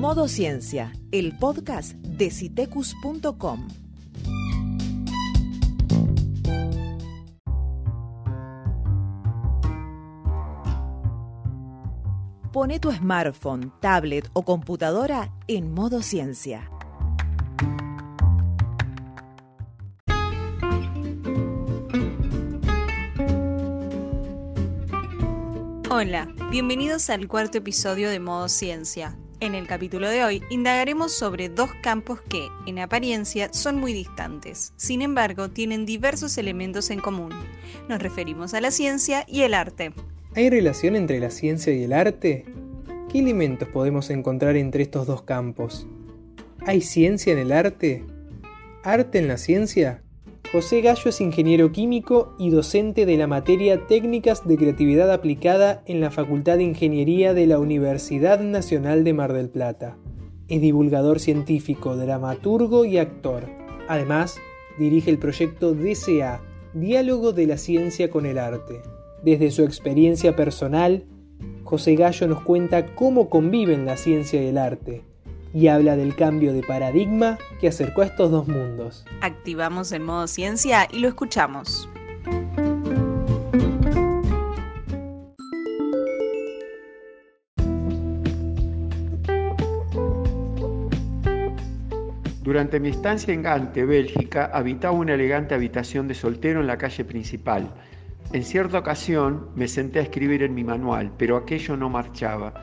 Modo Ciencia, el podcast de citecus.com. Pone tu smartphone, tablet o computadora en modo ciencia. Hola, bienvenidos al cuarto episodio de Modo Ciencia. En el capítulo de hoy indagaremos sobre dos campos que, en apariencia, son muy distantes. Sin embargo, tienen diversos elementos en común. Nos referimos a la ciencia y el arte. ¿Hay relación entre la ciencia y el arte? ¿Qué elementos podemos encontrar entre estos dos campos? ¿Hay ciencia en el arte? ¿Arte en la ciencia? José Gallo es ingeniero químico y docente de la materia Técnicas de Creatividad Aplicada en la Facultad de Ingeniería de la Universidad Nacional de Mar del Plata. Es divulgador científico, dramaturgo y actor. Además, dirige el proyecto DCA, Diálogo de la Ciencia con el Arte. Desde su experiencia personal, José Gallo nos cuenta cómo conviven la ciencia y el arte y habla del cambio de paradigma que acercó a estos dos mundos. Activamos el modo ciencia y lo escuchamos. Durante mi estancia en Gante, Bélgica, habitaba una elegante habitación de soltero en la calle principal en cierta ocasión me senté a escribir en mi manual, pero aquello no marchaba.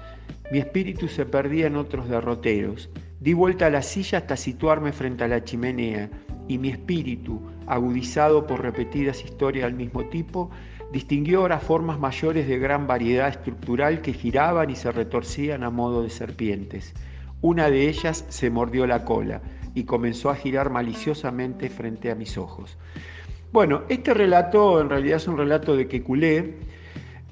Mi espíritu se perdía en otros derroteros. Di vuelta a la silla hasta situarme frente a la chimenea y mi espíritu, agudizado por repetidas historias del mismo tipo, distinguió ahora formas mayores de gran variedad estructural que giraban y se retorcían a modo de serpientes. Una de ellas se mordió la cola y comenzó a girar maliciosamente frente a mis ojos. Bueno, este relato en realidad es un relato de Kekulé,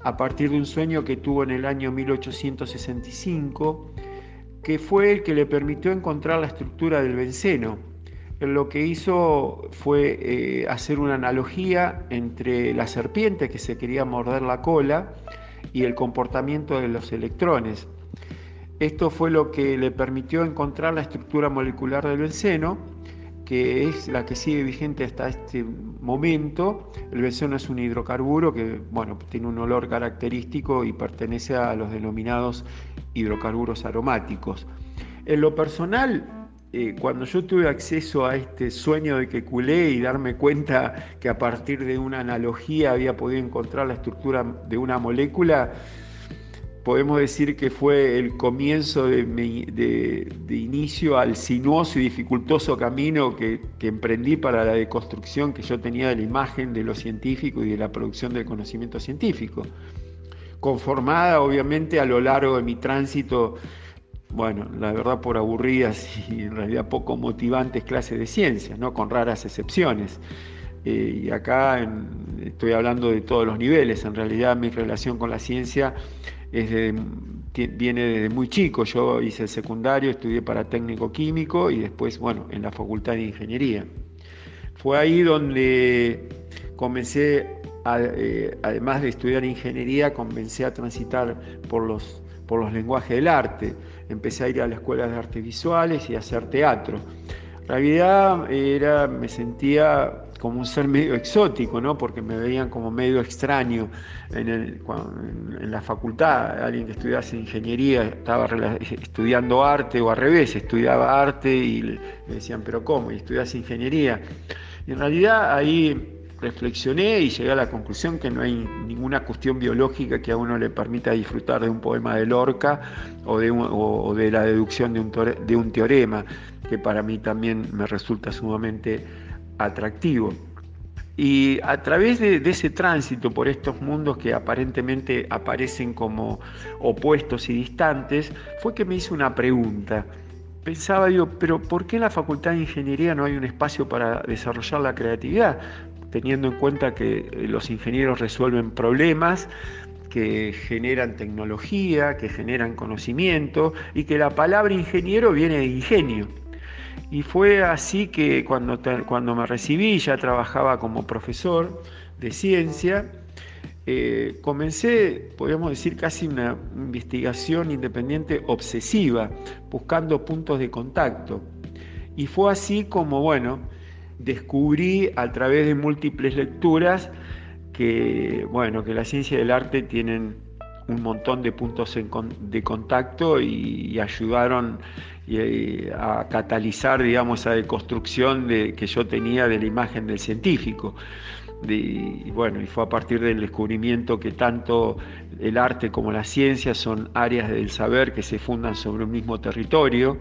a partir de un sueño que tuvo en el año 1865, que fue el que le permitió encontrar la estructura del benceno. lo que hizo fue eh, hacer una analogía entre la serpiente que se quería morder la cola y el comportamiento de los electrones. Esto fue lo que le permitió encontrar la estructura molecular del benceno que es la que sigue vigente hasta este momento. El benceno es un hidrocarburo que bueno, tiene un olor característico y pertenece a los denominados hidrocarburos aromáticos. En lo personal, eh, cuando yo tuve acceso a este sueño de que culé y darme cuenta que a partir de una analogía había podido encontrar la estructura de una molécula, podemos decir que fue el comienzo de, inicio al sinuoso y dificultoso camino que, emprendí para la deconstrucción que yo tenía de la imagen de lo científico y de la producción del conocimiento científico, conformada obviamente a lo largo de mi tránsito, bueno, la verdad por aburridas y en realidad poco motivantes clases de ciencias, ¿no? con raras excepciones. Eh, y acá estoy hablando de todos los niveles, en realidad mi relación con la ciencia viene desde muy chico. Yo hice el secundario, estudié para técnico químico y después, bueno, en la facultad de ingeniería. Fue ahí donde comencé, eh, además de estudiar ingeniería, comencé a transitar por los, por los lenguajes del arte. Empecé a ir a la escuela de artes visuales y a hacer teatro. En realidad era, me sentía como un ser medio exótico, ¿no? porque me veían como medio extraño en, la facultad. Alguien que estudiase ingeniería estaba estudiando arte o al revés, estudiaba arte y le decían, pero ¿cómo? ¿Y estudias ingeniería? Y en realidad ahí reflexioné y llegué a la conclusión que no hay ninguna cuestión biológica que a uno le permita disfrutar de un poema de Lorca o de, o de la deducción de un, de un teorema, que para mí también me resulta sumamente atractivo. Y a través de, ese tránsito por estos mundos que aparentemente aparecen como opuestos y distantes, fue que me hice una pregunta. Pensaba, digo, pero ¿por qué en la Facultad de Ingeniería no hay un espacio para desarrollar la creatividad? Teniendo en cuenta que eh, los ingenieros resuelven problemas, que generan tecnología, que generan conocimiento y que la palabra ingeniero viene de ingenio. Y fue así que cuando, cuando me recibí ya trabajaba como profesor de ciencia eh, comencé, podríamos decir, casi una investigación independiente obsesiva, buscando puntos de contacto. Y fue así como, bueno, descubrí a través de múltiples lecturas que, bueno, que la ciencia del arte tienen un montón de puntos de contacto y, ayudaron eh, a catalizar, digamos, esa deconstrucción de, que yo tenía de la imagen del científico. Y bueno, y fue a partir del descubrimiento que tanto el arte como la ciencia son áreas del saber que se fundan sobre un mismo territorio,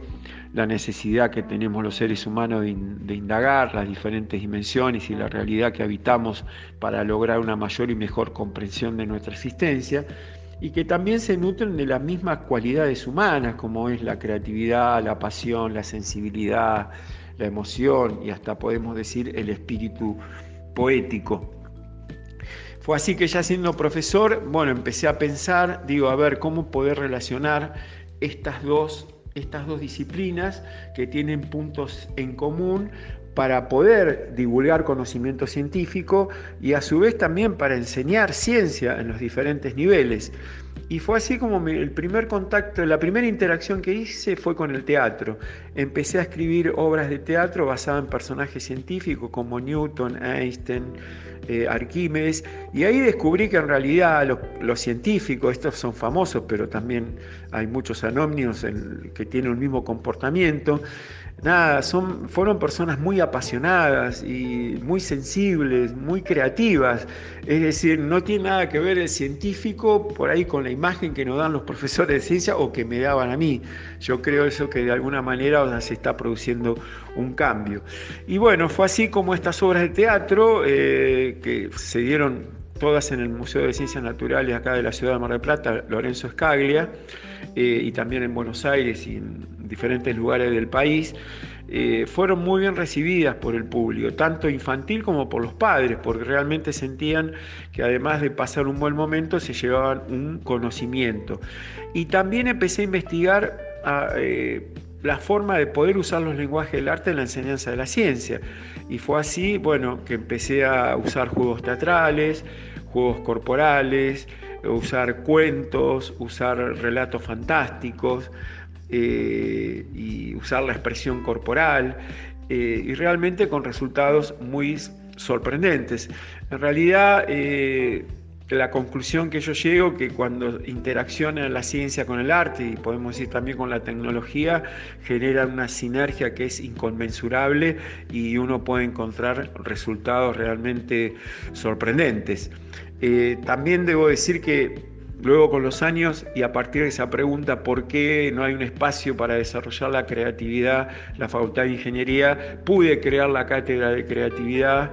la necesidad que tenemos los seres humanos de, de indagar las diferentes dimensiones y la realidad que habitamos para lograr una mayor y mejor comprensión de nuestra existencia y que también se nutren de las mismas cualidades humanas como es la creatividad, la pasión, la sensibilidad, la emoción y hasta podemos decir el espíritu poético. Fue así que ya siendo profesor, bueno, empecé a pensar, digo, a ver cómo poder relacionar estas dos, estas dos disciplinas que tienen puntos en común para poder divulgar conocimiento científico y a su vez también para enseñar ciencia en los diferentes niveles. Y fue así como el primer contacto, la primera interacción que hice fue con el teatro. Empecé a escribir obras de teatro basadas en personajes científicos como Newton, Einstein, eh, Arquímedes, y ahí descubrí que en realidad los, científicos, estos son famosos, pero también hay muchos anónimos que tienen el mismo comportamiento, nada, son, fueron personas muy apasionadas y muy sensibles, muy creativas. Es decir, no tiene nada que ver el científico por ahí con la imagen que nos dan los profesores de ciencia o que me daban a mí. Yo creo eso que de alguna manera se está produciendo un cambio. Y bueno, fue así como estas obras de teatro eh, que se dieron todas en el Museo de Ciencias Naturales acá de la ciudad de Mar del Plata, Lorenzo Escaglia, eh, y también en Buenos Aires y en diferentes lugares del país, eh, fueron muy bien recibidas por el público, tanto infantil como por los padres, porque realmente sentían que además de pasar un buen momento, se llevaban un conocimiento. Y también empecé a investigar ah, eh, la forma de poder usar los lenguajes del arte en la enseñanza de la ciencia. Y fue así, bueno, que empecé a usar juegos teatrales, juegos corporales, usar cuentos, usar relatos fantásticos eh, y usar la expresión corporal eh, y realmente con resultados muy sorprendentes. En realidad, eh, la conclusión que yo llego que cuando interacciona la ciencia con el arte y podemos decir también con la tecnología genera una sinergia que es inconmensurable y uno puede encontrar resultados realmente sorprendentes. También debo decir que luego con los años y a partir de esa pregunta por qué no hay un espacio para desarrollar la creatividad, la Facultad de Ingeniería, pude crear la cátedra de creatividad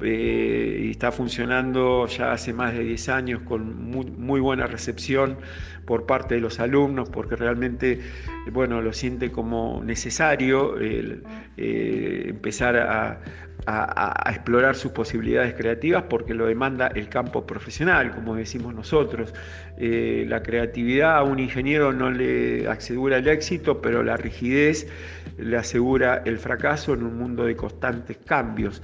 eh, y está funcionando ya hace más de 10 años con muy, buena recepción por parte de los alumnos porque realmente bueno, lo siente como necesario eh, empezar a, a, explorar sus posibilidades creativas porque lo demanda el campo profesional, como decimos nosotros. Eh, la creatividad a un ingeniero no le asegura el éxito, pero la rigidez le asegura el fracaso en un mundo de constantes cambios.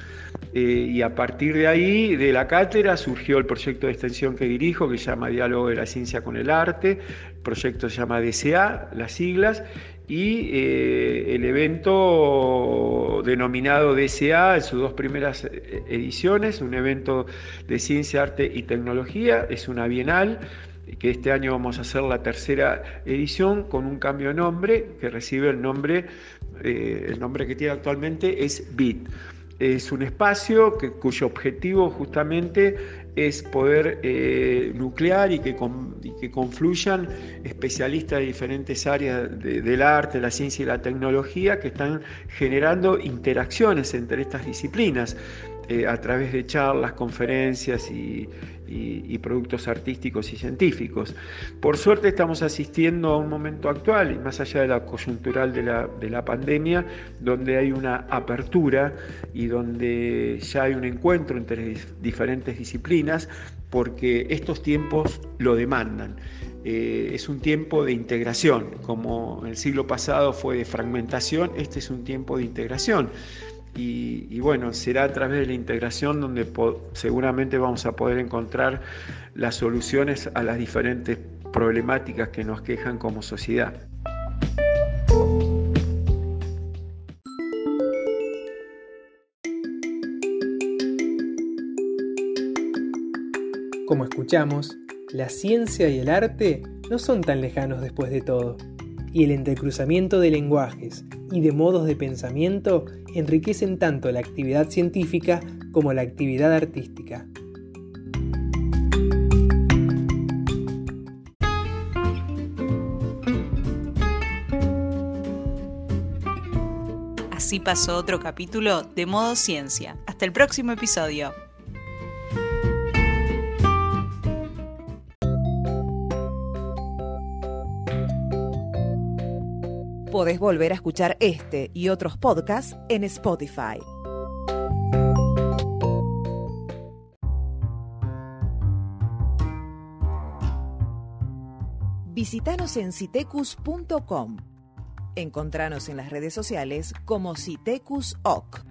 Eh, y a partir de ahí, de la cátedra, surgió el proyecto de extensión que dirijo, que se llama Diálogo de la Ciencia con el Arte. El proyecto se llama DCA, las siglas, y eh, el evento denominado DSA en sus dos primeras eh, ediciones, un evento de ciencia, arte y tecnología, es una bienal que este año vamos a hacer la tercera edición con un cambio de nombre que recibe el nombre, eh, el nombre que tiene actualmente es BIT. Es un espacio que, cuyo objetivo justamente es poder eh, nuclear y que, que, confluyan especialistas de diferentes áreas del arte, la ciencia y la tecnología que están generando interacciones entre estas disciplinas. Eh, a través de charlas, conferencias y, productos artísticos y científicos. Por suerte estamos asistiendo a un momento actual, y más allá de la coyuntural de la, de la pandemia, donde hay una apertura y donde ya hay un encuentro entre diferentes disciplinas, porque estos tiempos lo demandan. Eh, es un tiempo de integración, como el siglo pasado fue de fragmentación, este es un tiempo de integración y, bueno, será a través de la integración donde seguramente vamos a poder encontrar las soluciones a las diferentes problemáticas que nos quejan como sociedad. Como escuchamos, la ciencia y el arte no son tan lejanos después de todo, y el entrecruzamiento de lenguajes y de modos de pensamiento enriquecen tanto la actividad científica como la actividad artística. Así pasó otro capítulo de Modo Ciencia. Hasta el próximo episodio. Podés volver a escuchar este y otros podcasts en Spotify. Visítanos en citecus.com. Encontranos en las redes sociales como Citecus OC.